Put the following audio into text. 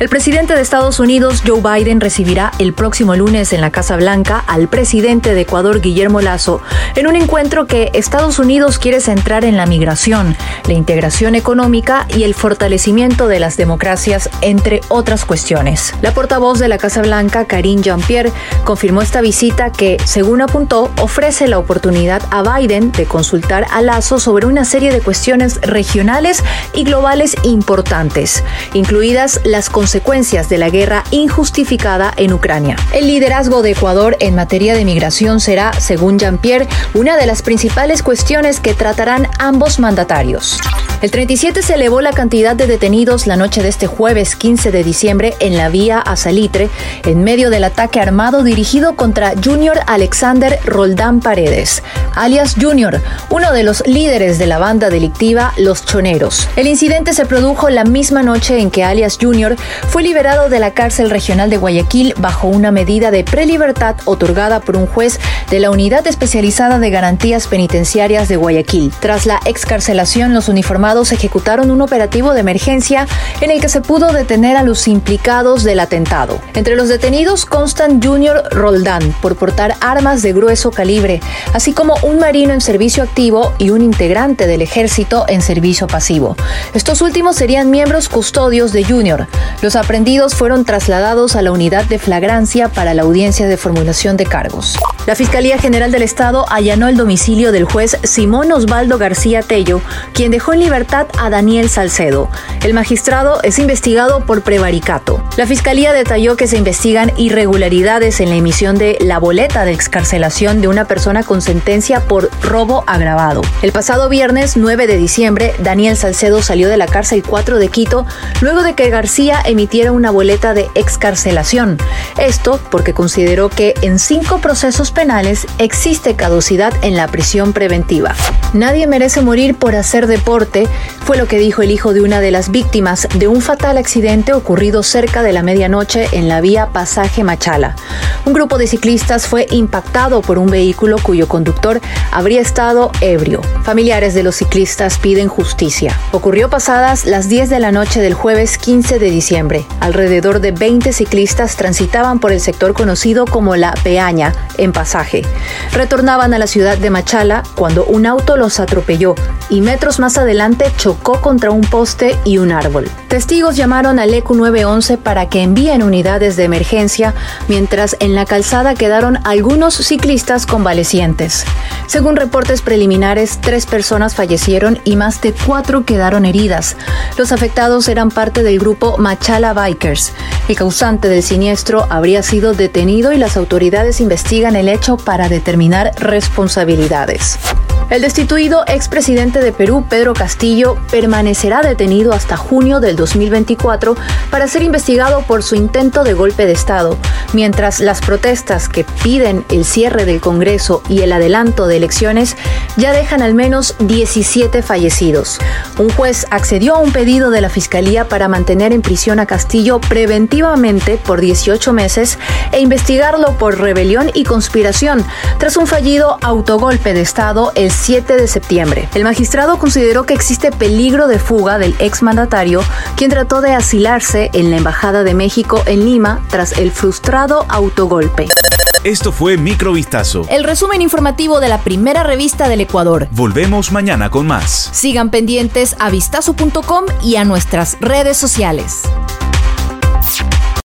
El presidente de Estados Unidos, Joe Biden, recibirá el próximo lunes en la Casa Blanca al presidente de Ecuador, Guillermo Lazo, en un encuentro que Estados Unidos quiere centrar en la migración, la integración económica y el fortalecimiento de las democracias, entre otras cuestiones. La portavoz de la Casa Blanca, Karine Jean-Pierre, confirmó esta visita que, según apuntó, ofrece la oportunidad a Biden de consultar a Lazo sobre una serie de cuestiones regionales y globales importantes, incluidas las consecuencias consecuencias de la guerra injustificada en Ucrania. El liderazgo de Ecuador en materia de migración será, según Jean-Pierre, una de las principales cuestiones que tratarán ambos mandatarios. El 37 se elevó la cantidad de detenidos la noche de este jueves 15 de diciembre en la vía a Salitre, en medio del ataque armado dirigido contra Junior Alexander Roldán Paredes, alias Junior, uno de los líderes de la banda delictiva Los Choneros. El incidente se produjo la misma noche en que alias Junior fue liberado de la cárcel regional de Guayaquil bajo una medida de prelibertad otorgada por un juez de la Unidad Especializada de Garantías Penitenciarias de Guayaquil. Tras la excarcelación, los uniformados ejecutaron un operativo de emergencia en el que se pudo detener a los implicados del atentado. Entre los detenidos constan Junior Roldán por portar armas de grueso calibre, así como un marino en servicio activo y un integrante del ejército en servicio pasivo. Estos últimos serían miembros custodios de Junior. Aprendidos fueron trasladados a la unidad de flagrancia para la audiencia de formulación de cargos. La Fiscalía General del Estado allanó el domicilio del juez Simón Osvaldo García Tello, quien dejó en libertad a Daniel Salcedo. El magistrado es investigado por prevaricato. La fiscalía detalló que se investigan irregularidades en la emisión de la boleta de excarcelación de una persona con sentencia por robo agravado. El pasado viernes 9 de diciembre, Daniel Salcedo salió de la cárcel 4 de Quito luego de que García emitiera una boleta de excarcelación. Esto porque consideró que en cinco procesos penales existe caducidad en la prisión preventiva. Nadie merece morir por hacer deporte fue lo que dijo el hijo de una de las víctimas de un fatal accidente ocurrido cerca de la medianoche en la vía Pasaje Machala. Un grupo de ciclistas fue impactado por un vehículo cuyo conductor habría estado ebrio. Familiares de los ciclistas piden justicia. Ocurrió pasadas las 10 de la noche del jueves 15 de Alrededor de 20 ciclistas transitaban por el sector conocido como La Peaña, en pasaje. Retornaban a la ciudad de Machala cuando un auto los atropelló y metros más adelante chocó contra un poste y un árbol. Testigos llamaron al ECU 911 para que envíen unidades de emergencia, mientras en la calzada quedaron algunos ciclistas convalecientes. Según reportes preliminares, tres personas fallecieron y más de cuatro quedaron heridas. Los afectados eran parte del grupo Machala Bikers. El causante del siniestro habría sido detenido y las autoridades investigan el hecho para determinar responsabilidades. El destituido expresidente de Perú, Pedro Castillo, permanecerá detenido hasta junio del 2024 para ser investigado por su intento de golpe de Estado, mientras las protestas que piden el cierre del Congreso y el adelanto de elecciones ya dejan al menos 17 fallecidos. Un juez accedió a un pedido de la Fiscalía para mantener en prisión a Castillo preventivamente por 18 meses e investigarlo por rebelión y conspiración tras un fallido autogolpe de Estado el 7 de septiembre. El magistrado consideró que existe peligro de fuga del exmandatario, quien trató de asilarse en la Embajada de México en Lima tras el frustrado autogolpe. Esto fue Microvistazo. El resumen informativo de la primera revista del Ecuador. Volvemos mañana con más. Sigan pendientes a vistazo.com y a nuestras redes sociales.